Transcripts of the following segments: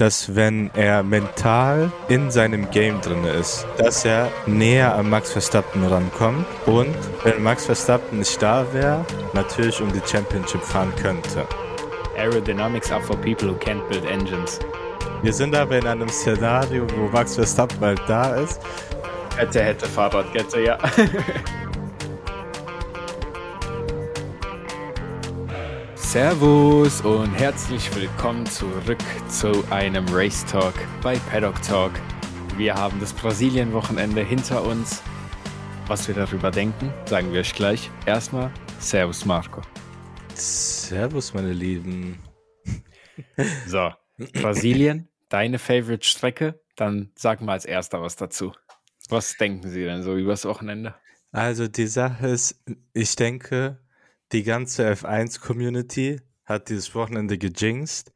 dass wenn er mental in seinem Game drin ist, dass er näher an Max Verstappen rankommt und wenn Max Verstappen nicht da wäre, natürlich um die Championship fahren könnte. Aerodynamics are for people who can't build engines. Wir sind aber in einem Szenario, wo Max Verstappen bald da ist. Hätte, hätte, Fahrradkette, ja. Servus und herzlich willkommen zurück zu einem Race Talk bei Paddock Talk. Wir haben das Brasilien-Wochenende hinter uns. Was wir darüber denken, sagen wir euch gleich. Erstmal Servus Marco. Servus, meine Lieben. So, Brasilien, deine Favorite-Strecke? Dann sag mal als erster was dazu. Was denken Sie denn so übers Wochenende? Also die Sache ist, ich denke, die ganze F1-Community hat dieses Wochenende gejinxt,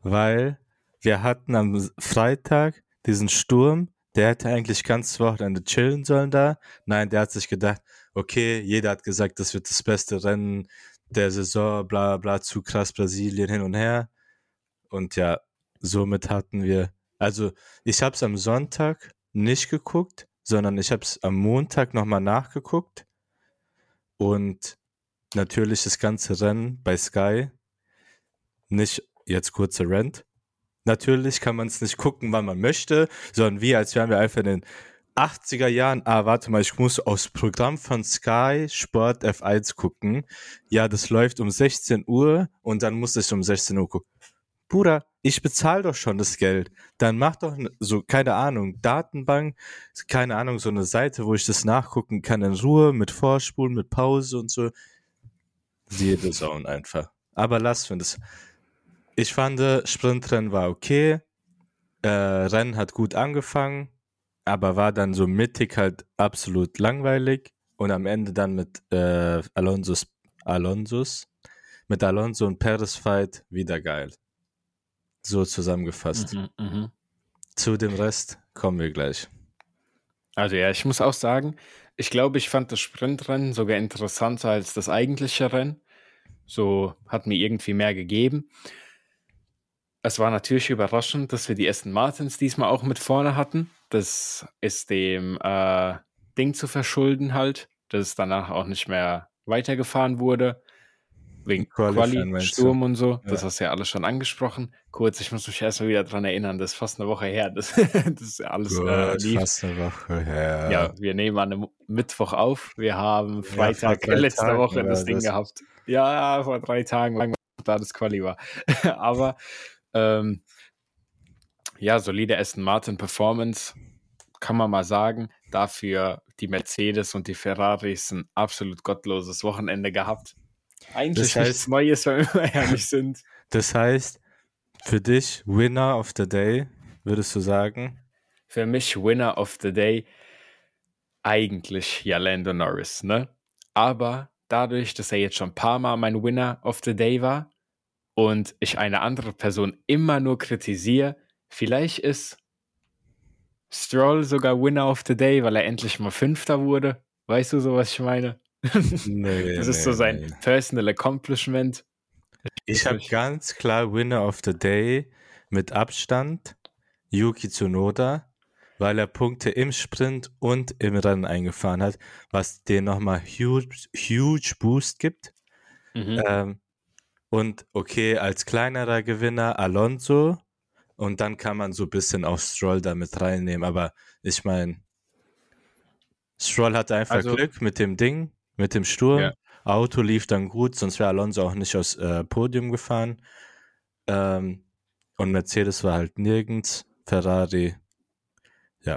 weil wir hatten am Freitag diesen Sturm, der hätte eigentlich ganz Wochenende chillen sollen da. Nein, der hat sich gedacht, okay, jeder hat gesagt, das wird das beste Rennen der Saison, bla bla, zu krass Brasilien hin und her. Und ja, somit hatten wir, also ich habe es am Sonntag nicht geguckt, sondern ich habe es am Montag nochmal nachgeguckt. Und natürlich das ganze Rennen bei Sky. Nicht jetzt kurzer Rent. Natürlich kann man es nicht gucken, wann man möchte, sondern wie, als wären wir einfach in den 80er Jahren. Ah, warte mal, ich muss aus Programm von Sky Sport F1 gucken. Ja, das läuft um 16 Uhr und dann muss ich um 16 Uhr gucken. Bruder, ich bezahle doch schon das Geld. Dann mach doch so, keine Ahnung, Datenbank, keine Ahnung, so eine Seite, wo ich das nachgucken kann in Ruhe, mit Vorspulen, mit Pause und so. Jede Zone einfach. Aber lass für das. Ich fand, Sprintrennen war okay. Äh, Rennen hat gut angefangen, aber war dann so mittig halt absolut langweilig. Und am Ende dann mit äh, Alonso's, Alonso's, mit Alonso und Perez Fight wieder geil. So zusammengefasst. Mhm, mh. Zu dem Rest kommen wir gleich. Also ja, ich muss auch sagen, ich glaube, ich fand das Sprintrennen sogar interessanter als das eigentliche Rennen. So hat mir irgendwie mehr gegeben. Es war natürlich überraschend, dass wir die Aston Martins diesmal auch mit vorne hatten. Das ist dem äh, Ding zu verschulden halt, dass es danach auch nicht mehr weitergefahren wurde. Wegen Quali, Sturm und so. Ja. Das hast du ja alles schon angesprochen. Kurz, ich muss mich erstmal wieder dran erinnern, das ist fast eine Woche her. Das, das ist alles Gut, äh, lief. fast eine Woche her. Ja, wir nehmen an einem Mittwoch auf. Wir haben Freitag ja, letzte Tagen, Woche das Ding das gehabt. Ja, vor drei Tagen, lang da das Quali war. Aber ähm, ja, solide Aston Martin Performance, kann man mal sagen. Dafür die Mercedes und die Ferraris ein absolut gottloses Wochenende gehabt. Eigentlich das heißt, nichts Neues, wenn wir ehrlich sind. Das heißt, für dich Winner of the Day, würdest du sagen? Für mich Winner of the Day eigentlich ja Lando Norris, ne? Aber dadurch, dass er jetzt schon ein paar Mal mein Winner of the Day war und ich eine andere Person immer nur kritisiere, vielleicht ist Stroll sogar Winner of the Day, weil er endlich mal Fünfter wurde. Weißt du so, was ich meine? Nee, das ist so sein nee. Personal Accomplishment. Ich habe ganz klar Winner of the Day mit Abstand Yuki Tsunoda, weil er Punkte im Sprint und im Rennen eingefahren hat, was dir nochmal huge, huge Boost gibt. Mhm. Ähm, und okay, als kleinerer Gewinner Alonso und dann kann man so ein bisschen auch Stroll damit reinnehmen, aber ich meine, Stroll hatte einfach also, Glück mit dem Ding mit dem Sturm. Ja. Auto lief dann gut, sonst wäre Alonso auch nicht aufs äh, Podium gefahren. Ähm, und Mercedes war halt nirgends. Ferrari, ja.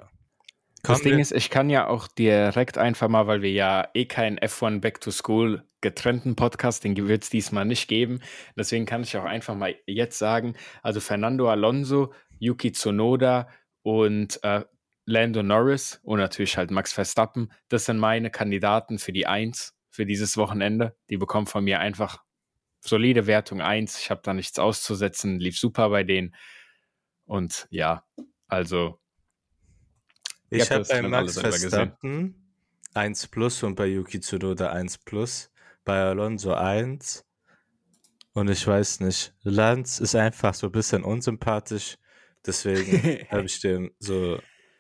Kommen das Ding wir? ist, ich kann ja auch direkt einfach mal, weil wir ja eh keinen F1 Back to School getrennten Podcast, den wird es diesmal nicht geben. Deswegen kann ich auch einfach mal jetzt sagen, also Fernando Alonso, Yuki Tsunoda und äh, Lando Norris und natürlich halt Max Verstappen. Das sind meine Kandidaten für die Eins für dieses Wochenende. Die bekommen von mir einfach solide Wertung 1. Ich habe da nichts auszusetzen. Lief super bei denen. Und ja, also. Ich habe bei Max Verstappen 1 plus und bei Yuki Tsunoda 1 plus. Bei Alonso 1. Und ich weiß nicht, Lanz ist einfach so ein bisschen unsympathisch Deswegen habe ich dem so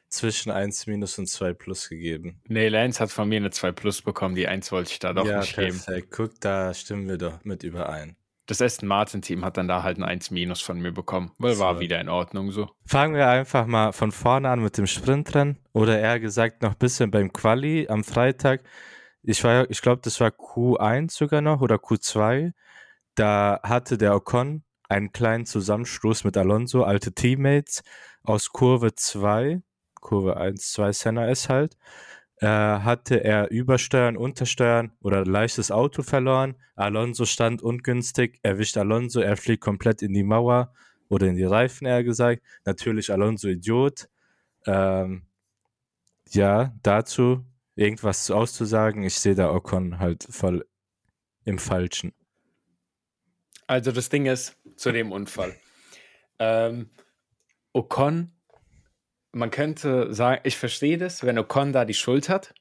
zwischen 1 minus und 2 plus gegeben. Nee, Lance hat von mir eine 2 plus bekommen. Die 1 wollte ich da doch ja, nicht geben. perfekt. Guck, da stimmen wir doch mit überein. Das Aston Martin Team hat dann da halt ein 1 minus von mir bekommen. Weil war So. wieder in Ordnung so. Fangen wir einfach mal von vorne an mit dem Sprintrennen. Oder eher gesagt noch ein bisschen beim Quali am Freitag. Ich, war- ich glaube, das war Q1 sogar noch oder Q2. Da hatte der Ocon einen kleinen Zusammenstoß mit Alonso, alte Teammates, aus Kurve 2, Kurve 1, 2 Senna ist halt, äh, hatte er Übersteuern, Untersteuern oder leichtes Auto verloren. Alonso stand ungünstig, erwischt Alonso, er fliegt komplett in die Mauer oder in die Reifen, eher gesagt. Natürlich Alonso Idiot. Ähm, ja, dazu irgendwas auszusagen. Ich sehe da Ocon halt voll im Falschen. Also das Ding ist, zu dem Unfall. Ähm, Ocon, man könnte sagen, ich verstehe das, wenn Ocon da die Schuld hat.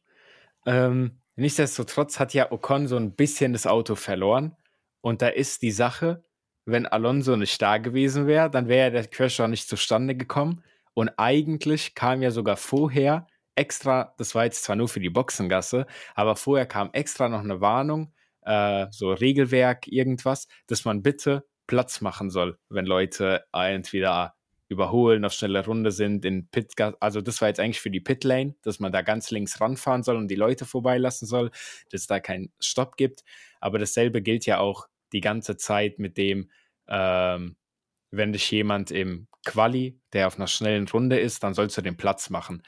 Ähm, nichtsdestotrotz hat ja Ocon so ein bisschen das Auto verloren. Und da ist die Sache, wenn Alonso nicht da gewesen wäre, dann wäre der Crash auch nicht zustande gekommen. Und eigentlich kam ja sogar vorher extra, das war jetzt zwar nur für die Boxengasse, aber vorher kam extra noch eine Warnung, äh, so Regelwerk, irgendwas, dass man bitte Platz machen soll, wenn Leute entweder überholen, auf schnelle Runde sind, in Pit, also das war jetzt eigentlich für die Pitlane, dass man da ganz links ranfahren soll und die Leute vorbeilassen soll, dass es da keinen Stopp gibt. Aber dasselbe gilt ja auch die ganze Zeit mit dem, ähm, wenn dich jemand im Quali, der auf einer schnellen Runde ist, dann sollst du den Platz machen.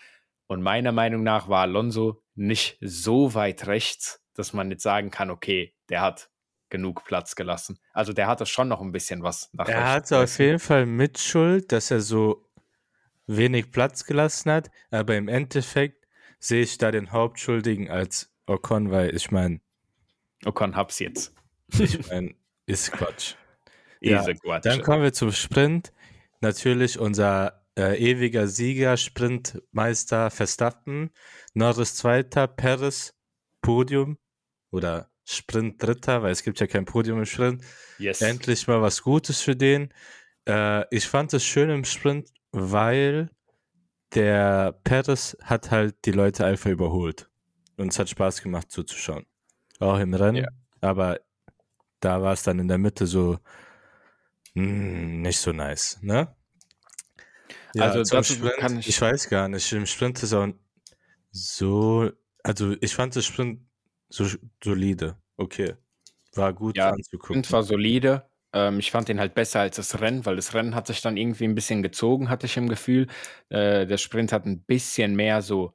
Und meiner Meinung nach war Alonso nicht so weit rechts, dass man jetzt sagen kann, okay, der hat genug Platz gelassen. Also der hatte schon noch ein bisschen was nach Er hatte auf jeden Fall Mitschuld, dass er so wenig Platz gelassen hat, aber im Endeffekt sehe ich da den Hauptschuldigen als Ocon, weil ich meine, Ocon hab's jetzt. ich meine, ist Quatsch. Ja, Quatsch. Dann kommen wir zum Sprint. Natürlich unser äh, ewiger Sieger, Sprintmeister Verstappen, Norris Zweiter, Perez Podium oder Sprint Dritter, weil es gibt ja kein Podium im Sprint. yes. Endlich mal was Gutes für den. Äh, ich fand es schön im Sprint, weil der Perez hat halt die Leute einfach überholt. Und es hat Spaß gemacht zuzuschauen. Auch im Rennen. Ja. Aber da war es dann in der Mitte so mh, nicht so nice, ne? Also zum Sprint, kann ich- ich weiß gar nicht. Im Sprint ist auch so, also ich fand das Sprint so solide. Okay. War gut Ja, anzugucken. Sprint war solide. Ähm, ich fand den halt besser als das Rennen, weil das Rennen hat sich dann irgendwie ein bisschen gezogen, hatte ich im Gefühl. Äh, der Sprint hat ein bisschen mehr so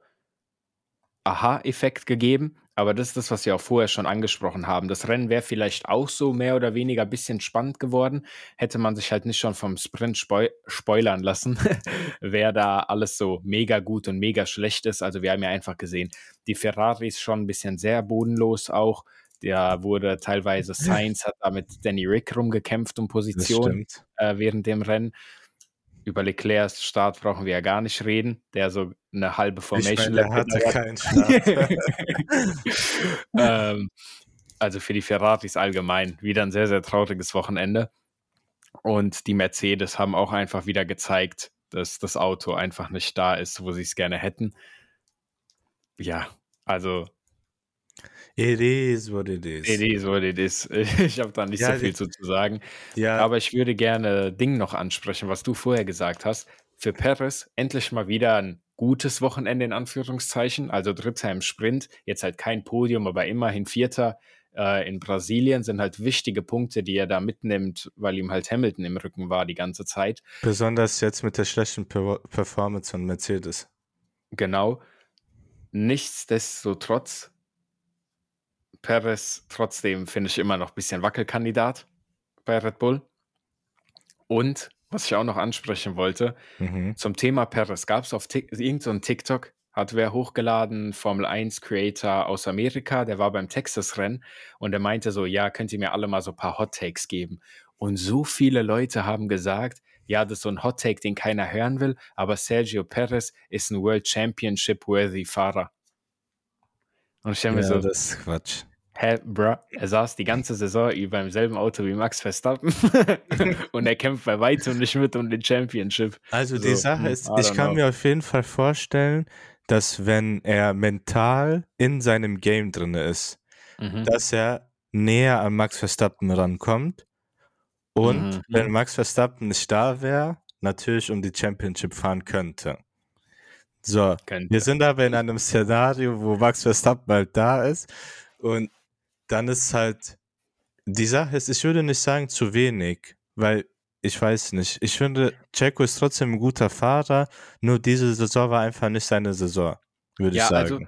Aha-Effekt gegeben. Aber das ist das, was wir auch vorher schon angesprochen haben. Das Rennen wäre vielleicht auch so mehr oder weniger ein bisschen spannend geworden, hätte man sich halt nicht schon vom Sprint spoi spoilern lassen, wer da alles so mega gut und mega schlecht ist. Also wir haben ja einfach gesehen, die Ferraris schon ein bisschen sehr bodenlos auch. Der wurde teilweise Sainz hat da mit Danny Rick rumgekämpft um Position äh, während dem Rennen. Über Leclercs Start brauchen wir ja gar nicht reden, der so eine halbe Ich Formation meine, der Lap hatte keinen Start. ähm, also für die Ferraris allgemein wieder ein sehr, sehr trauriges Wochenende. Und die Mercedes haben auch einfach wieder gezeigt, dass das Auto einfach nicht da ist, wo sie es gerne hätten. Ja, also It is what it is. it is what it is. Ich habe da nicht Ja, so viel zu, zu sagen. Ja, Aber ich würde gerne Ding noch ansprechen, was du vorher gesagt hast. Für Perez endlich mal wieder ein gutes Wochenende in Anführungszeichen, also Dritter im Sprint. Jetzt halt kein Podium, aber immerhin Vierter äh, in Brasilien sind halt wichtige Punkte, die er da mitnimmt, weil ihm halt Hamilton im Rücken war die ganze Zeit. besonders jetzt mit der schlechten Per- Performance von Mercedes. Genau. Nichtsdestotrotz, Perez trotzdem finde ich immer noch ein bisschen Wackelkandidat bei Red Bull. Und was ich auch noch ansprechen wollte, Mhm. Zum Thema Perez gab es auf Tik irgend so ein TikTok, hat wer hochgeladen, Formel 1 Creator aus Amerika, der war beim Texas-Rennen und der meinte so, ja, könnt ihr mir alle mal so ein paar Hot Takes geben? Und so viele Leute haben gesagt, ja, das ist so ein Hot Take, den keiner hören will, aber Sergio Perez ist ein World Championship-worthy Fahrer. Und ich stelle mir Ja, so, das ist Quatsch. Hä, bruh, er saß die ganze Saison über im selben Auto wie Max Verstappen und er kämpft bei weitem nicht mit um den Championship. Also die so, Sache ist, ich kann know. mir auf jeden Fall vorstellen, dass wenn er mental in seinem Game drin ist, mhm. dass er näher an Max Verstappen rankommt und mhm. wenn Max Verstappen nicht da wäre, natürlich um die Championship fahren könnte. So, könnte. wir sind aber in einem Szenario, wo Max Verstappen halt da ist und dann ist halt, die Sache ist, ich würde nicht sagen zu wenig, weil ich weiß nicht. Ich finde, Checo ist trotzdem ein guter Fahrer, nur diese Saison war einfach nicht seine Saison, würde ja, ich sagen. Also,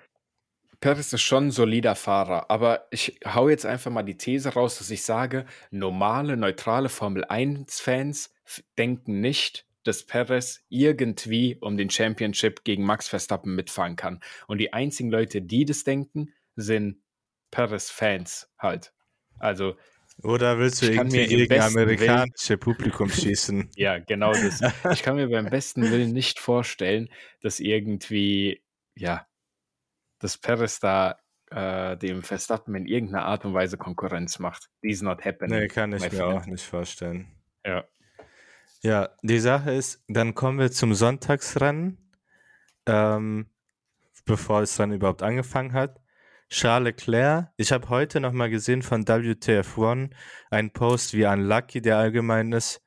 Perez ist schon ein solider Fahrer, aber ich hau jetzt einfach mal die These raus, dass ich sage, normale, neutrale Formel 1-Fans denken nicht, dass Perez irgendwie um den Championship gegen Max Verstappen mitfahren kann. Und die einzigen Leute, die das denken, sind Perez-Fans halt. Also. Oder willst du irgendwie gegen amerikanische Willen, Publikum schießen? ja, genau das. Ich kann mir beim besten Willen nicht vorstellen, dass irgendwie, ja, dass Perez da äh, dem Verstappen in irgendeiner Art und Weise Konkurrenz macht. These not happening. Nee, kann ich mir friend. auch nicht vorstellen. Ja. Ja, die Sache ist, dann kommen wir zum Sonntagsrennen, ähm, bevor es dann überhaupt angefangen hat. Charles Leclerc, ich habe heute nochmal gesehen von WTF1 einen Post, wie unlucky der allgemein ist.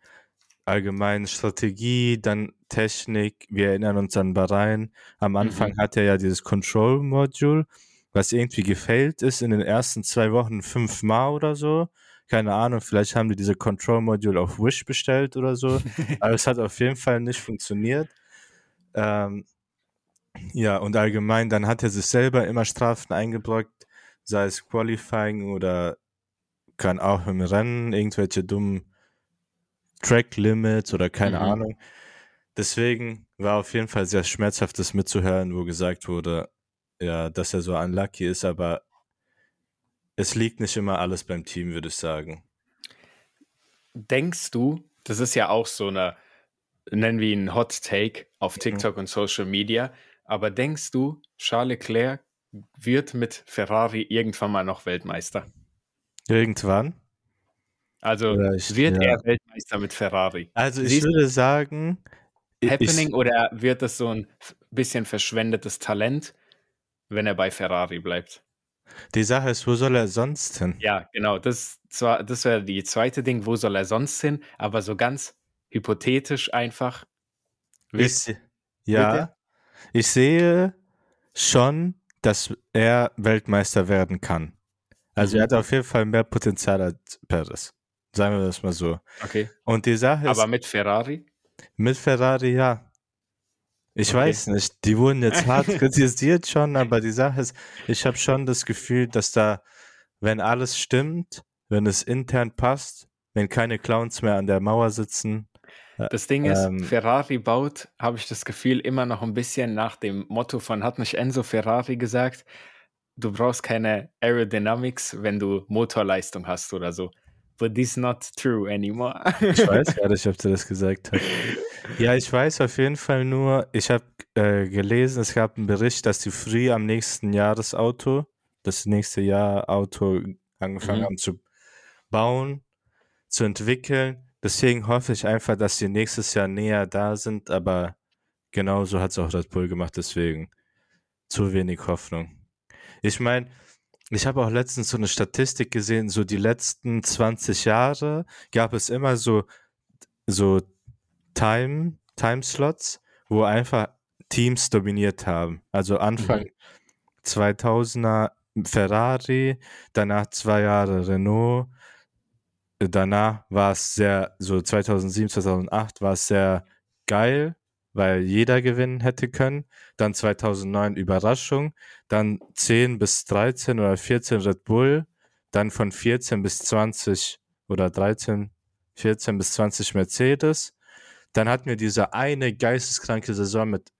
Allgemein Strategie, dann Technik. Wir erinnern uns an Bahrain. Am Anfang mhm. hat er ja dieses Control-Module, was irgendwie gefailt ist in den ersten zwei Wochen fünfmal oder so. Keine Ahnung, vielleicht haben die diese Control-Module auf Wish bestellt oder so. Aber es hat auf jeden Fall nicht funktioniert. Ähm, ja, und allgemein, dann hat er sich selber immer Strafen eingebrockt, sei es Qualifying oder kann auch im Rennen irgendwelche dummen Track Limits oder keine mhm. Ahnung. Deswegen war auf jeden Fall sehr schmerzhaft, das mitzuhören, wo gesagt wurde, ja, dass er so unlucky ist, aber es liegt nicht immer alles beim Team, würde ich sagen. Denkst du, das ist ja auch so eine, nennen wir ihn Hot Take auf mhm. TikTok mhm. und Social Media, aber denkst du, Charles Leclerc wird mit Ferrari irgendwann mal noch Weltmeister? Irgendwann? Also Vielleicht, wird ja. er Weltmeister mit Ferrari? Also ich Siehst würde sagen. Happening ich, oder wird es so ein bisschen verschwendetes Talent, wenn er bei Ferrari bleibt? Die Sache ist, wo soll er sonst hin? Ja, genau. Das, das wäre die zweite Ding, wo soll er sonst hin? Aber so ganz hypothetisch einfach. Wird, ich, ja. Wird ich sehe schon, dass er Weltmeister werden kann. Also mhm. er hat auf jeden Fall mehr Potenzial als Perez. Sagen wir das mal so. Okay. Und die Sache ist. Aber mit Ferrari? Mit Ferrari, ja. Ich okay. weiß nicht. Die wurden jetzt hart kritisiert schon, aber die Sache ist, ich habe schon das Gefühl, dass da, wenn alles stimmt, wenn es intern passt, wenn keine Clowns mehr an der Mauer sitzen, das Ding ist, ähm, Ferrari baut, habe ich das Gefühl, immer noch ein bisschen nach dem Motto von, hat nicht Enzo Ferrari gesagt, du brauchst keine Aerodynamics, wenn du Motorleistung hast oder so. But this is not true anymore. ich weiß gar nicht, ob du das gesagt hast. Ja, ich weiß auf jeden Fall nur, ich habe äh, gelesen, es gab einen Bericht, dass die früh am nächsten Jahr das Auto, das nächste Jahr Auto angefangen mhm. haben zu bauen, zu entwickeln Deswegen hoffe ich einfach, dass sie nächstes Jahr näher da sind, aber genauso hat es auch Red Bull gemacht, deswegen zu wenig Hoffnung. Ich meine, ich habe auch letztens so eine Statistik gesehen, so die letzten 20 Jahre gab es immer so, so Time, Timeslots, wo einfach Teams dominiert haben. Also Anfang mhm. 2000er Ferrari, danach zwei Jahre Renault, danach war es sehr, so 2007, 2008 war es sehr geil, weil jeder gewinnen hätte können. Dann 2009 Überraschung. Dann 10 bis 13 oder 14 Red Bull. Dann von 14 bis 20 oder 13, 14 bis 20 Mercedes. Dann hatten wir diese eine geisteskranke Saison mit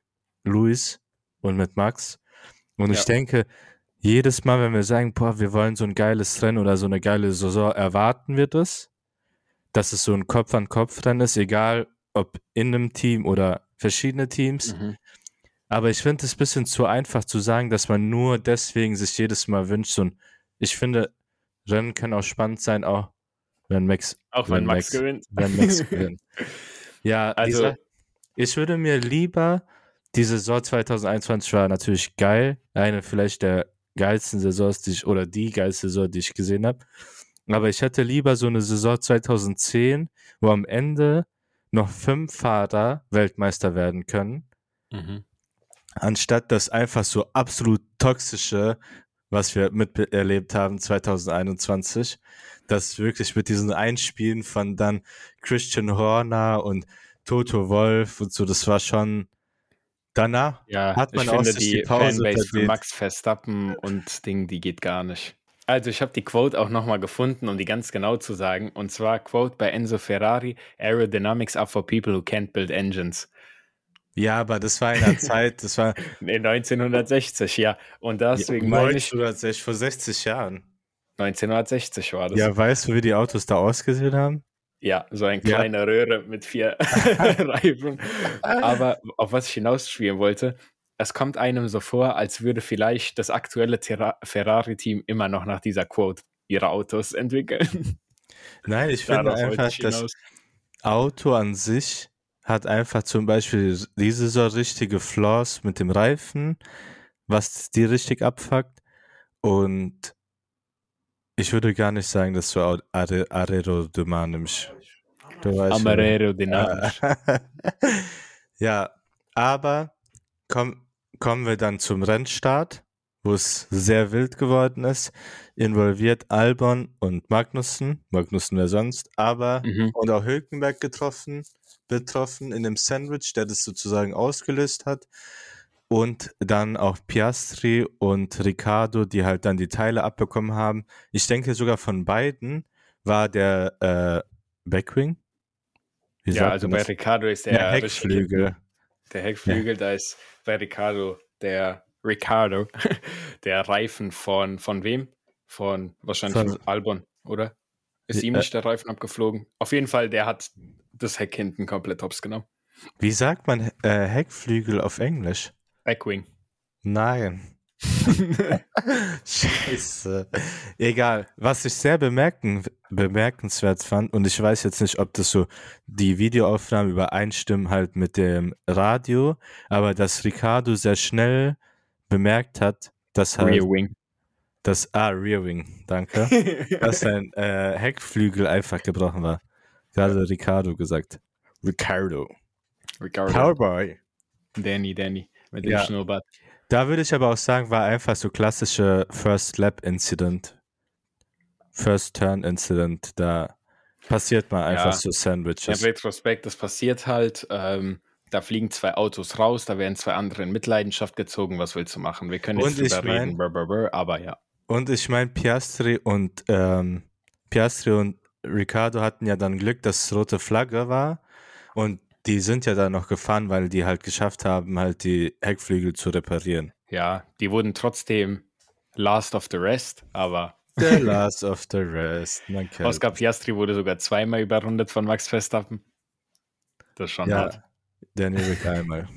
Luis und mit Max. Und ja. ich denke, jedes Mal, wenn wir sagen, boah, wir wollen so ein geiles Rennen oder so eine geile Saison, erwarten wir das, dass es so ein Kopf-an-Kopf-Rennen ist, egal ob in einem Team oder verschiedene Teams. Mhm. Aber ich finde es ein bisschen zu einfach zu sagen, dass man nur deswegen sich jedes Mal wünscht, so ein ich finde, Rennen können auch spannend sein, auch wenn Max, Auch wenn, Max, gewinnt. Wenn Max gewinnt. Ja, Also- dieser, ich würde mir lieber, die Saison 2021 war natürlich geil, eine vielleicht der geilsten Saisons, die ich, oder die geilste Saison, die ich gesehen habe. Aber ich hätte lieber so eine Saison 2010, wo am Ende noch fünf Fahrer Weltmeister werden können, Mhm. anstatt das einfach so absolut toxische, was wir miterlebt haben 2021, das wirklich mit diesen Einspielen von dann Christian Horner und Toto Wolf und so, das war schon danach. Ja, Hat man ich auch finde, die, Pause Fanbase für verdient. Max Verstappen und Ding, die geht gar nicht. Also ich habe die Quote auch nochmal gefunden, um die ganz genau zu sagen. Und zwar Quote bei Enzo Ferrari, Aerodynamics are for people who can't build engines. Ja, aber das war in der Zeit, das war In 1960, ja. Und deswegen meine ich, 1960, vor 60 Jahren. 1960 war das. Ja, weißt du, wie die Autos da ausgesehen haben? Ja, so eine Ja. kleine Röhre mit vier Reifen. Aber auf was ich hinausspielen wollte, es kommt einem so vor, als würde vielleicht das aktuelle Ferrari-Team immer noch nach dieser Quote ihre Autos entwickeln. Nein, ich finde Darauf wollte einfach, ich das. Auto an sich hat einfach zum Beispiel diese so richtige Flaws mit dem Reifen, was die richtig abfuckt. Und ich würde gar nicht sagen, dass aer- aerodynamisch. Du weißt. Aerodynamisch. ja, aber komm, kommen wir dann zum Rennstart, wo es sehr wild geworden ist. Involviert Albon und Magnussen, Magnussen wer sonst, aber Mhm. und auch Hülkenberg getroffen, betroffen in dem Sandwich, der das sozusagen ausgelöst hat. Und dann auch Piastri und Riccardo, die halt dann die Teile abbekommen haben. Ich denke sogar von beiden war der äh, Backwing. Wie Ja, also bei das? Ricardo ist der, der Heckflügel. Der Heckflügel, da ist bei Ricardo der Ricardo, der Reifen von, von wem? Von wahrscheinlich Von- Albon, oder? Ist Ja, ihm äh, nicht der Reifen abgeflogen? Auf jeden Fall, der hat das Heck hinten komplett hops genommen. Wie sagt man äh, Heckflügel auf Englisch? Backwing. Nein. Scheiße. Egal. Was ich sehr bemerken, bemerkenswert fand, und ich weiß jetzt nicht, ob das so die Videoaufnahmen übereinstimmen halt mit dem Radio, aber dass Ricardo sehr schnell bemerkt hat, dass halt Rear Wing. das ah, Rear Wing, danke, dass sein äh, Heckflügel einfach gebrochen war. Gerade Ricardo gesagt. Ricardo. Ricardo. Cowboy. Danny, Danny. Mit dem Ja. Schnurrbart. Da würde ich aber auch sagen, war einfach so klassische First Lap Incident. First Turn Incident. Da passiert mal einfach Ja. so Im Sandwiches. Retrospekt, das passiert halt. Ähm, da fliegen zwei Autos raus, da werden zwei andere in Mitleidenschaft gezogen. Was willst du machen? Wir können Und jetzt drüber ich mein- reden, brr, brr, brr, aber ja. Und ich meine, Piastri und ähm, Piastri und Ricardo hatten ja dann Glück, dass es rote Flagge war. Und die sind ja dann noch gefahren, weil die halt geschafft haben, halt die Heckflügel zu reparieren. Ja, die wurden trotzdem last of the rest, aber The last of the rest. Man kennt. Oscar Piastri wurde sogar zweimal überrundet von Max Verstappen. Das ist schon Ja, hart. Danny Rick einmal.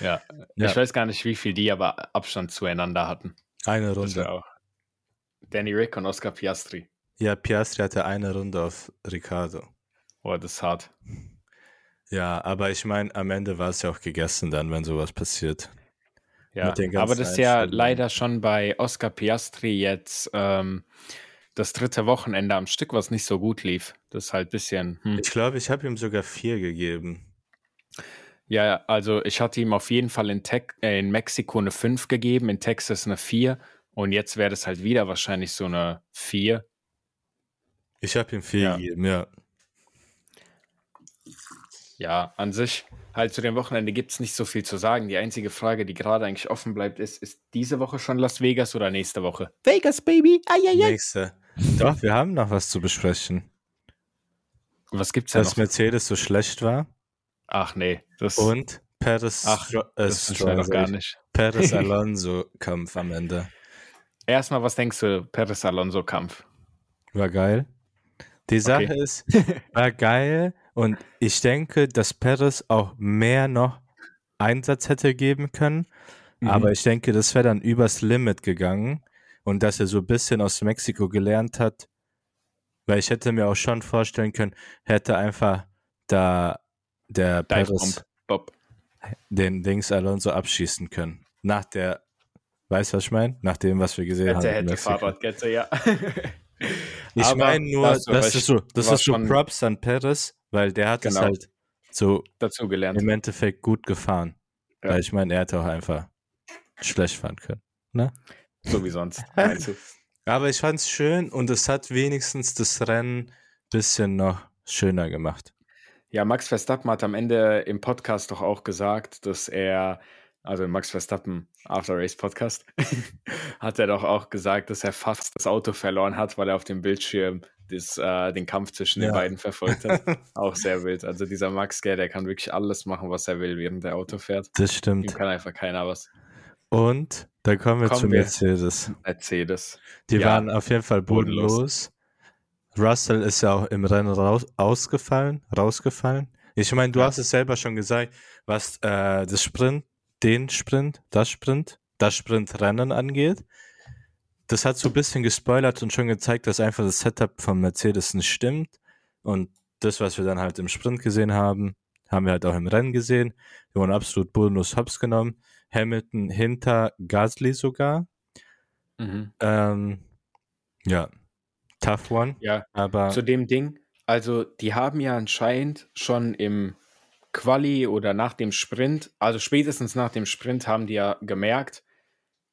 Ja. Ja. Ich weiß gar nicht, wie viel die aber Abstand zueinander hatten. Eine Runde. auch. Danny Rick und Oscar Piastri. Ja, Piastri hatte eine Runde auf Ricardo. Oh, das ist hart. Ja, aber ich meine, am Ende war es ja auch gegessen dann, wenn sowas passiert. Ja, aber das ist ja leider schon bei Oscar Piastri jetzt ähm, das dritte Wochenende am Stück, was nicht so gut lief. Das ist halt ein bisschen. Hm. Ich glaube, ich habe ihm sogar vier gegeben. Ja, also ich hatte ihm auf jeden Fall in, Tex äh, in Mexiko eine 5 gegeben, in Texas eine 4 und jetzt wäre das halt wieder wahrscheinlich so eine 4. Ich habe ihm vier Ja. gegeben, ja. Ja, an sich, halt zu dem Wochenende gibt es nicht so viel zu sagen. Die einzige Frage, die gerade eigentlich offen bleibt, ist, ist diese Woche schon Las Vegas oder nächste Woche? Vegas, Baby! Eieiei. Nächste. Doch, wir haben noch was zu besprechen. Was gibt's da Dass noch? Mercedes so schlecht war Ach nee, das, und Perez, Ach, Stro- äh, das doch sag gar ich. nicht. Perez Alonso Kampf am Ende. Erstmal, was denkst du, Perez-Alonso-Kampf? War geil. Die Sache Okay. ist, war geil und ich denke, dass Perez auch mehr noch Einsatz hätte geben können. Mhm. Aber ich denke, das wäre dann übers Limit gegangen. und dass er so ein bisschen aus Mexiko gelernt hat. Weil ich hätte mir auch schon vorstellen können, hätte einfach da der Perez den Dings Alonso abschießen können. Nach der, weißt du, was ich meine? Nach dem, was wir gesehen haben. Hätte. Fahrradkette, ja. Ich meine nur, da das recht, ist so, das ist so Props an Perez, weil der hat es Genau. halt so dazu gelernt. im Endeffekt gut gefahren. Ja. Weil ich meine, er hätte auch einfach schlecht fahren können. So wie sonst? Aber ich fand es schön und es hat wenigstens das Rennen bisschen noch schöner gemacht. Ja, Max Verstappen hat am Ende im Podcast doch auch gesagt, dass er, also Max Verstappen After Race Podcast, hat er doch auch gesagt, dass er fast das Auto verloren hat, weil er auf dem Bildschirm das, äh, den Kampf zwischen Ja. den beiden verfolgt hat. auch sehr wild. Also dieser Max, gell, der kann wirklich alles machen, was er will, während er Auto fährt. Das Ihm stimmt. kann einfach keiner was. Und da kommen wir Kommen zu wir- Mercedes. Mercedes. Die Ja, waren auf jeden Fall bodenlos. bodenlos. Russell ist ja auch im Rennen raus, ausgefallen, rausgefallen. Ich meine, du Ja. hast es selber schon gesagt, was äh, das Sprint, den Sprint, das Sprint, das Sprintrennen angeht. Das hat so ein bisschen gespoilert und schon gezeigt, dass einfach das Setup von Mercedes nicht stimmt. Und das, was wir dann halt im Sprint gesehen haben, haben wir halt auch im Rennen gesehen. Wir wurden absolut bodenlos hops genommen. Hamilton hinter Gasly sogar. Mhm. Ähm, ja, tough one. Ja, Aber zu dem Ding. Also, die haben ja anscheinend schon im Quali oder nach dem Sprint, also spätestens nach dem Sprint, haben die ja gemerkt,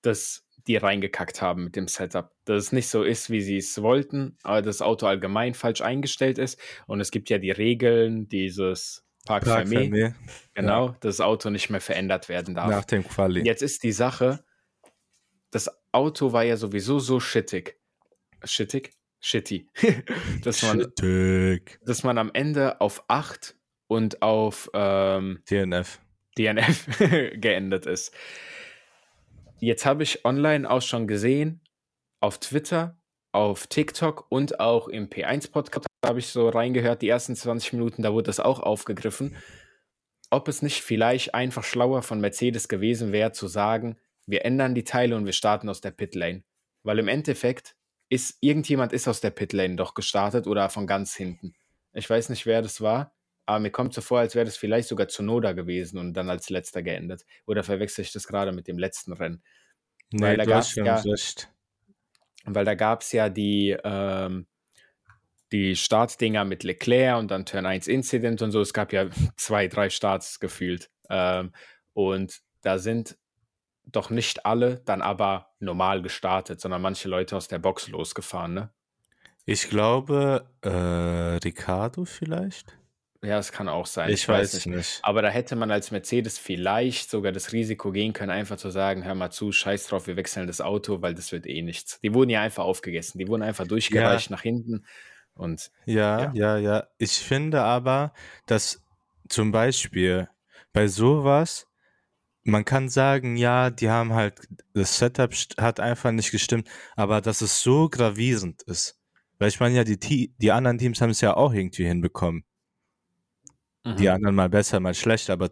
dass die reingekackt haben mit dem Setup. Dass es nicht so ist, wie sie es wollten, aber das Auto allgemein falsch eingestellt ist. Und es gibt ja die Regeln, dieses Park Park Fermé, genau, dass das Auto nicht mehr verändert werden darf. nach dem Quali. Jetzt ist die Sache, das Auto war ja sowieso so shittig. Shittig? Shitty. dass, man, Shittig. dass man am Ende auf 8 und auf ähm, DNF. DNF geendet ist. Jetzt habe ich online auch schon gesehen, auf Twitter, auf TikTok und auch im P1-Podcast habe ich so reingehört, die ersten 20 Minuten, da wurde das auch aufgegriffen, ob es nicht vielleicht einfach schlauer von Mercedes gewesen wäre, zu sagen, wir ändern die Teile und wir starten aus der Pitlane. Weil im Endeffekt ist irgendjemand ist aus der Pitlane doch gestartet oder von ganz hinten. Ich weiß nicht, wer das war, aber mir kommt so vor, als wäre das vielleicht sogar Zunoda gewesen und dann als letzter geendet. Oder verwechsel ich das gerade mit dem letzten Rennen? Nee, Weil da schon ja- recht. Weil da gab es ja die, ähm, die Startdinger mit Leclerc und dann Turn 1 Incident und so. Es gab ja zwei, drei Starts gefühlt. Ähm, und da sind doch nicht alle dann aber normal gestartet, sondern manche Leute aus der Box losgefahren, ne? Ich glaube, äh, Ricardo vielleicht? Ja, es kann auch sein. Ich, weiß nicht. Aber da hätte man als Mercedes vielleicht sogar das Risiko gehen können, einfach zu sagen, hör mal zu, scheiß drauf, wir wechseln das Auto, weil das wird eh nichts. Die wurden ja einfach aufgegessen, die wurden einfach durchgereicht nach hinten und Ja, ja, ja. Ich finde aber, dass zum Beispiel bei sowas, man kann sagen, ja, die haben halt, das Setup hat einfach nicht gestimmt, aber dass es so gravierend ist. Weil ich meine ja, die, die anderen Teams haben es ja auch irgendwie hinbekommen. Mhm. Die anderen mal besser, mal schlechter, aber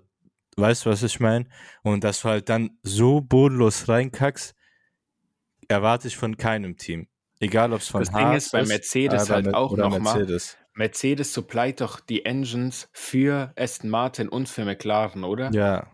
weißt du, was ich meine? Und dass du halt dann so bodenlos reinkackst, erwarte ich von keinem Team. Egal, ob es von Das Ding ist bei Mercedes aber halt auch oder noch mal- Mercedes. Mercedes supplied doch die Engines für Aston Martin und für McLaren, oder? Ja,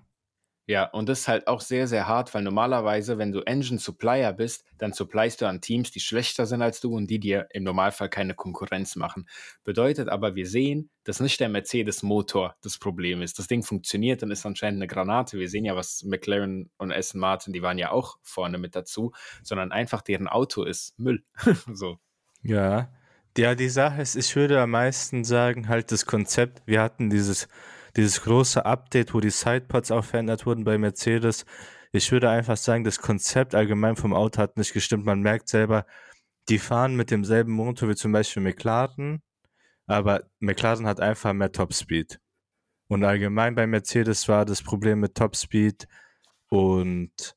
Ja, und das ist halt auch sehr, sehr hart, weil normalerweise, wenn du Engine Supplier bist, dann supplyst du an Teams, die schlechter sind als du und die dir im Normalfall keine Konkurrenz machen. Bedeutet aber, wir sehen, dass nicht der Mercedes-Motor das Problem ist. Das Ding funktioniert und ist anscheinend eine Granate. Wir sehen ja, was McLaren und Aston Martin, die waren ja auch vorne mit dazu, sondern einfach deren Auto ist Müll. so. Ja. Ja, die Sache ist, ich würde am meisten sagen, halt das Konzept, wir hatten dieses, dieses große Update, wo die Sidepods auch verändert wurden bei Mercedes. Ich würde einfach sagen, das Konzept allgemein vom Auto hat nicht gestimmt. Man merkt selber, die fahren mit demselben Motor wie zum Beispiel McLaren, aber McLaren hat einfach mehr Topspeed. Und allgemein bei Mercedes war das Problem mit Topspeed und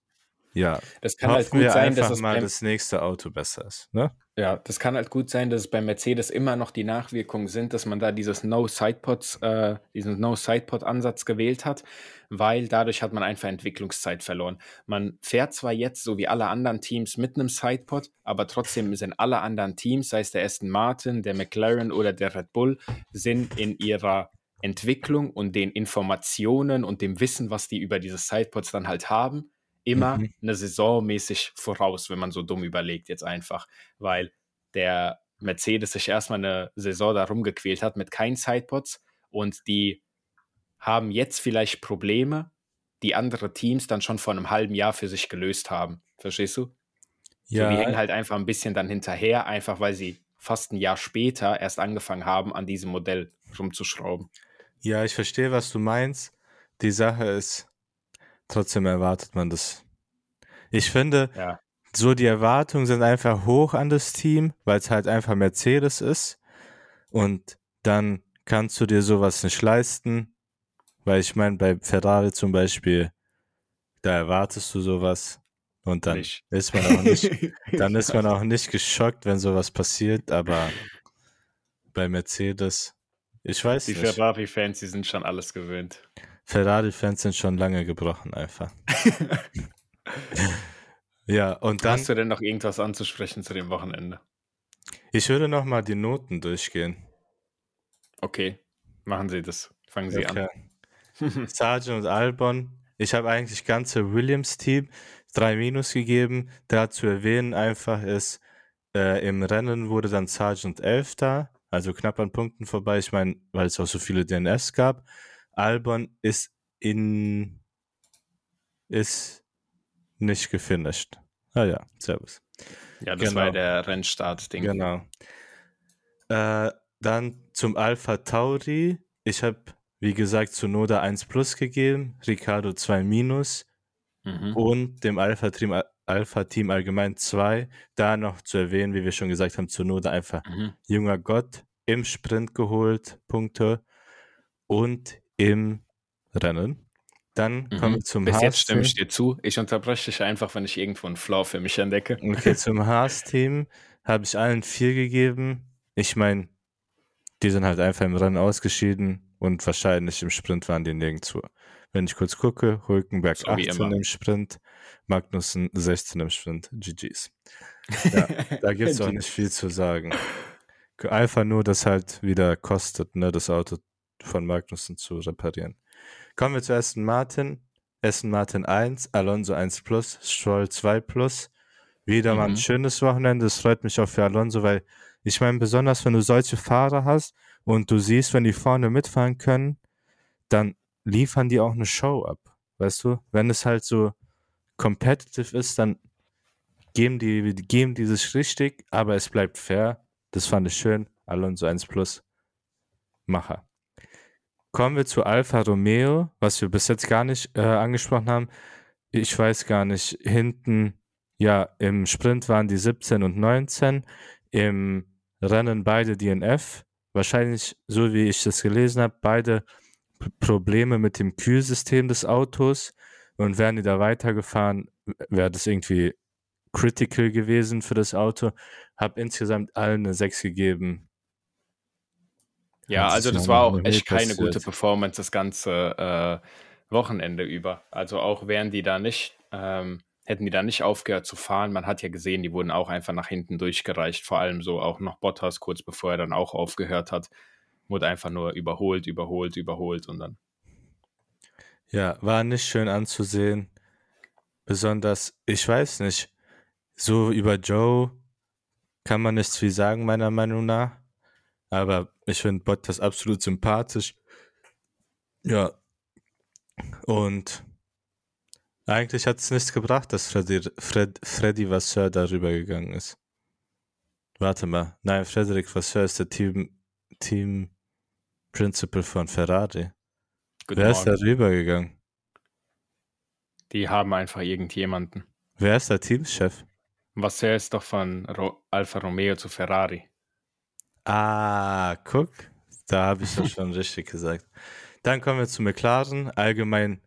ja, Das kann halt gut wir sein, dass einfach das mal das nächste Auto besser ist, ne? Ja, das kann halt gut sein, dass es bei Mercedes immer noch die Nachwirkungen sind, dass man da dieses No-Sidepod, äh, diesen No-Sidepod-Ansatz gewählt hat, weil dadurch hat man einfach Entwicklungszeit verloren. Man fährt zwar jetzt, so wie alle anderen Teams, mit einem Sidepod, aber trotzdem sind alle anderen Teams, sei es der Aston Martin, der McLaren oder der Red Bull, sind in ihrer Entwicklung und den Informationen und dem Wissen, was die über diese Sidepods dann halt haben, immer mhm. eine Saison mäßig voraus, wenn man so dumm überlegt jetzt einfach, weil der Mercedes sich erstmal eine Saison darum gequält hat mit keinen Sidepods und die haben jetzt vielleicht Probleme, die andere Teams dann schon vor einem halben Jahr für sich gelöst haben. Verstehst du? Ja. So, die hängen halt einfach ein bisschen dann hinterher, einfach weil sie fast ein Jahr später erst angefangen haben, an diesem Modell rumzuschrauben. Ja, ich verstehe, was du meinst. Die Sache ist, trotzdem erwartet man das. Ich finde, ja. so die Erwartungen sind einfach hoch an das Team, weil es halt einfach Mercedes ist. Und dann kannst du dir sowas nicht leisten. Weil ich meine, bei Ferrari zum Beispiel, da erwartest du sowas. Und dann nicht. ist man auch nicht, dann ist man auch nicht geschockt, wenn sowas passiert, aber bei Mercedes, ich weiß die nicht. Die Ferrari-Fans, die sind schon alles gewöhnt. Ferrari-Fans sind schon lange gebrochen, einfach. ja, und dann. Hast du denn noch irgendwas anzusprechen zu dem Wochenende? Ich würde noch mal die Noten durchgehen. Okay, machen Sie das. Fangen Sie okay. an. Sargent und Albon. Ich habe eigentlich ganze Williams-Team drei Minus gegeben. Da zu erwähnen einfach ist, äh, im Rennen wurde dann Sargent 11 da, also knapp an Punkten vorbei. Ich meine, weil es auch so viele DNS gab. Albon ist in ist nicht gefinisht. Ah ja, servus. Ja, das genau. war der Rennstart-Ding. Genau. Äh, dann zum Alpha Tauri. Ich habe, wie gesagt, zu Noda 1 Plus gegeben, Ricardo 2 Minus mhm. und dem Alpha Team, Alpha Team allgemein 2. Da noch zu erwähnen, wie wir schon gesagt haben, zu Noda einfach mhm. junger Gott im Sprint geholt, Punkte. Und im Rennen. Dann mhm. kommen wir zum Bis Haas jetzt stimme ich dir zu. Ich unterbreche dich einfach, wenn ich irgendwo einen Flaw für mich entdecke. Okay, zum Haas-Team habe ich allen vier gegeben. Ich meine, die sind halt einfach im Rennen ausgeschieden und wahrscheinlich im Sprint waren die nirgendwo. Wenn ich kurz gucke, Hulkenberg so 18 im Sprint, Magnussen 16 im Sprint, GG's. Ja, da gibt es auch nicht viel zu sagen. Einfach nur, dass halt wieder kostet, ne, das Auto von Magnussen zu reparieren. Kommen wir zu Aston Martin. Aston Martin 1, Alonso 1 Plus, Stroll 2 Plus. Wieder mhm. mal ein mhm. schönes Wochenende. Das freut mich auch für Alonso, weil ich meine, besonders wenn du solche Fahrer hast und du siehst, wenn die vorne mitfahren können, dann liefern die auch eine Show ab. Weißt du? Wenn es halt so competitive ist, dann geben die, geben die sich richtig, aber es bleibt fair. Das fand ich schön. Alonso 1 Plus. Macher. Kommen wir zu Alfa Romeo, was wir bis jetzt gar nicht äh, angesprochen haben. Ich weiß gar nicht, hinten, ja, im Sprint waren die 17 und 19, im Rennen beide DNF. Wahrscheinlich, so wie ich das gelesen habe, beide Probleme mit dem Kühlsystem des Autos. Und wären die da weitergefahren, wäre das irgendwie critical gewesen für das Auto. Habe insgesamt allen eine 6 gegeben. Ja, also das war auch echt keine gute Performance das ganze äh, Wochenende über. Also auch wären die da nicht, ähm, hätten die da nicht aufgehört zu fahren. Man hat ja gesehen, die wurden auch einfach nach hinten durchgereicht. Vor allem so auch noch Bottas kurz bevor er dann auch aufgehört hat, wurde einfach nur überholt, überholt, überholt und dann. Ja, war nicht schön anzusehen. Besonders, ich weiß nicht, so über Joe kann man nichts viel sagen, meiner Meinung nach. Aber ich finde Bottas absolut sympathisch. Ja. Und eigentlich hat es nichts gebracht, dass Freddy, Fred, Freddy Vasseur darüber gegangen ist. Warte mal. Nein, Frederik Vasseur ist der Team, Team Principal von Ferrari. Guten Wer Morgen. ist darüber gegangen? Die haben einfach irgendjemanden. Wer ist der Teamchef? Vasseur ist doch von Ro Alfa Romeo zu Ferrari. Ah, guck, da habe ich das schon richtig gesagt. Dann kommen wir zu McLaren. Allgemein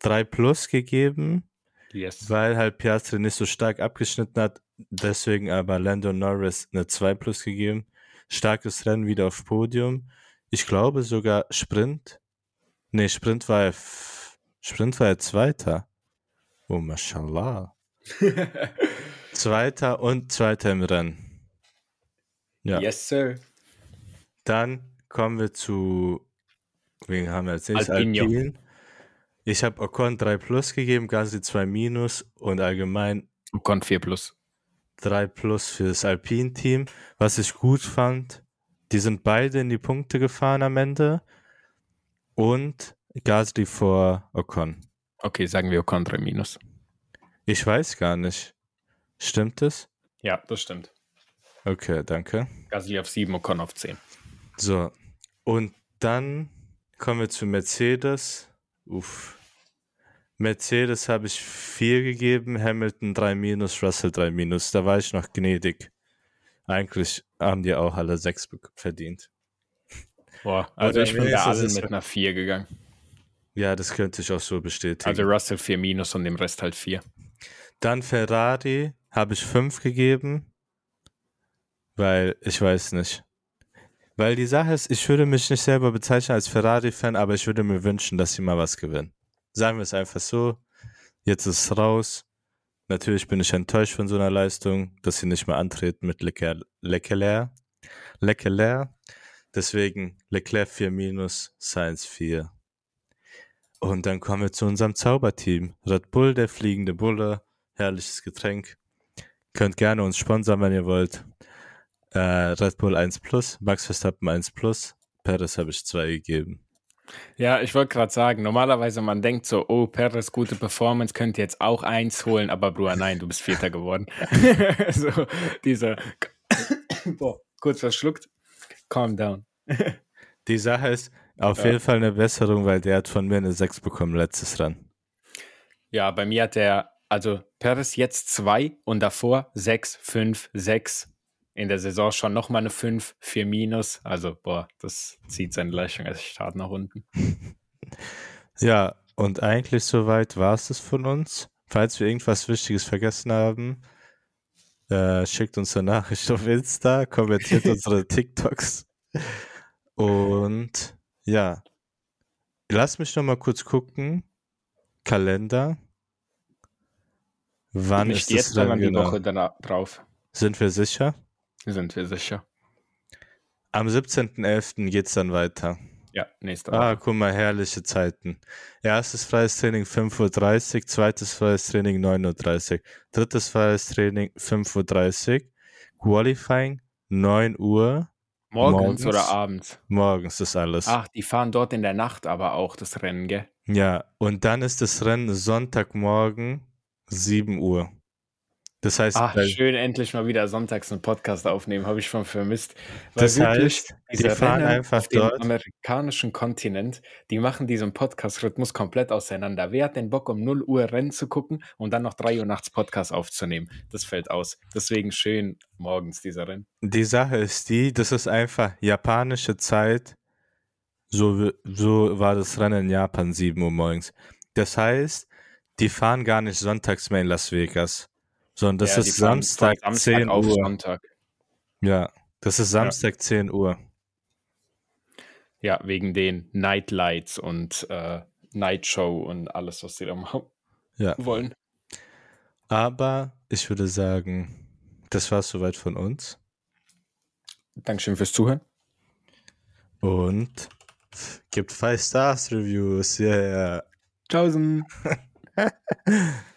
3 plus gegeben, yes. weil halt Piastri nicht so stark abgeschnitten hat. deswegen aber Lando Norris eine 2 plus gegeben. Starkes Rennen wieder auf Podium. Ich glaube sogar Sprint. Nee, Sprint war er, Sprint war er Zweiter. Oh, mashallah. Zweiter und Zweiter im Rennen. Ja. Yes, sir. Dann kommen wir zu, wen haben wir als nächstes? Alpino. Alpine. Ich habe Ocon 3 plus gegeben, Gasly 2 minus und allgemein Ocon 4 plus. 3 plus für das Alpine-Team. Was ich gut fand, die sind beide in die Punkte gefahren am Ende und Gasly vor Ocon. Okay, sagen wir Ocon 3 minus. Ich weiß gar nicht. Stimmt es? Ja, das stimmt. Okay, danke. Gasly auf 7, Ocon auf 10. So, und dann kommen wir zu Mercedes. Uff. Mercedes habe ich 4 gegeben, Hamilton 3 minus, Russell 3 minus. Da war ich noch gnädig. Eigentlich haben die auch alle 6 verdient. Boah, also ich bin allen ist- mit einer 4 gegangen. Ja, das könnte ich auch so bestätigen. Also Russell 4 minus und dem Rest halt 4. Dann Ferrari habe ich 5 gegeben, weil ich weiß nicht. Weil die Sache ist, ich würde mich nicht selber bezeichnen als Ferrari-Fan, aber ich würde mir wünschen, dass sie mal was gewinnen. Sagen wir es einfach so. Jetzt ist es raus. Natürlich bin ich enttäuscht von so einer Leistung, dass sie nicht mehr antreten mit Leclerc. Leclerc. Deswegen Leclerc 4 minus, Science 4. Und dann kommen wir zu unserem Zauberteam. Red Bull, der fliegende Bulle. Herrliches Getränk. Könnt gerne uns sponsern, wenn ihr wollt. Äh, Red Bull 1 Plus, Max Verstappen 1 Plus, Perez habe ich 2 gegeben. Ja, ich wollte gerade sagen, normalerweise man denkt so, oh, Perez, gute Performance, könnte jetzt auch eins holen, aber Bruder, nein, du bist Vierter geworden. so, dieser, boah, kurz verschluckt, calm down. Die Sache ist auf Ja. jeden Fall eine Besserung, weil der hat von mir eine 6 bekommen letztes Rennen. Ja, bei mir hat der, also Perez jetzt zwei und davor sechs, fünf, sechs. In der Saison schon nochmal eine 5, 4 minus. Also, boah, das zieht seine Leistung echt hart nach unten. Ja, und eigentlich soweit war es das von uns. Falls wir irgendwas Wichtiges vergessen haben, äh, schickt uns eine Nachricht auf Insta, kommentiert unsere TikToks. Und ja, lass mich noch mal kurz gucken. Kalender. Wann Nicht ist jetzt, das sondern Rennen die genau? Woche danach drauf. Sind wir sicher? Sind wir sicher. Am 17.11. geht's dann weiter. Ja, nächste Woche. Ah, guck mal, herrliche Zeiten. Erstes freies Training 5.30 Uhr, zweites freies Training 9.30 Uhr, drittes freies Training 5.30 Uhr, Qualifying 9 Uhr, morgens, morgens. oder abends? morgens ist alles. Ach, die fahren dort in der Nacht aber auch das Rennen, gell? Ja, und dann ist das Rennen Sonntagmorgen 7 Uhr. Das heißt, Ach, bei- schön, endlich mal wieder sonntags einen Podcast aufnehmen, habe ich schon vermisst. Weil das heißt, die fahren Rennen einfach auf dem dort. amerikanischen Kontinent, die machen diesen Podcast-Rhythmus komplett auseinander. Wer hat den Bock, um 0 Uhr Rennen zu gucken und dann noch 3 Uhr nachts Podcast aufzunehmen? Das fällt aus. Deswegen schön morgens dieser Rennen. Die Sache ist die, das ist einfach japanische Zeit. So, so war das Rennen in Japan 7 Uhr morgens. Das heißt, die fahren gar nicht sonntags mehr in Las Vegas, sondern das Ja, ist Samstag, von 10 auf Uhr. Sonntag. Ja, das ist Samstag 10 Uhr. Ja, wegen den Nightlights und äh, Night Show und alles, was sie da machen Ja, wollen. aber ich würde sagen, das war's soweit von uns. Dankeschön fürs Zuhören. Und gibt 5 Stars Reviews. Yeah. Tschaußen.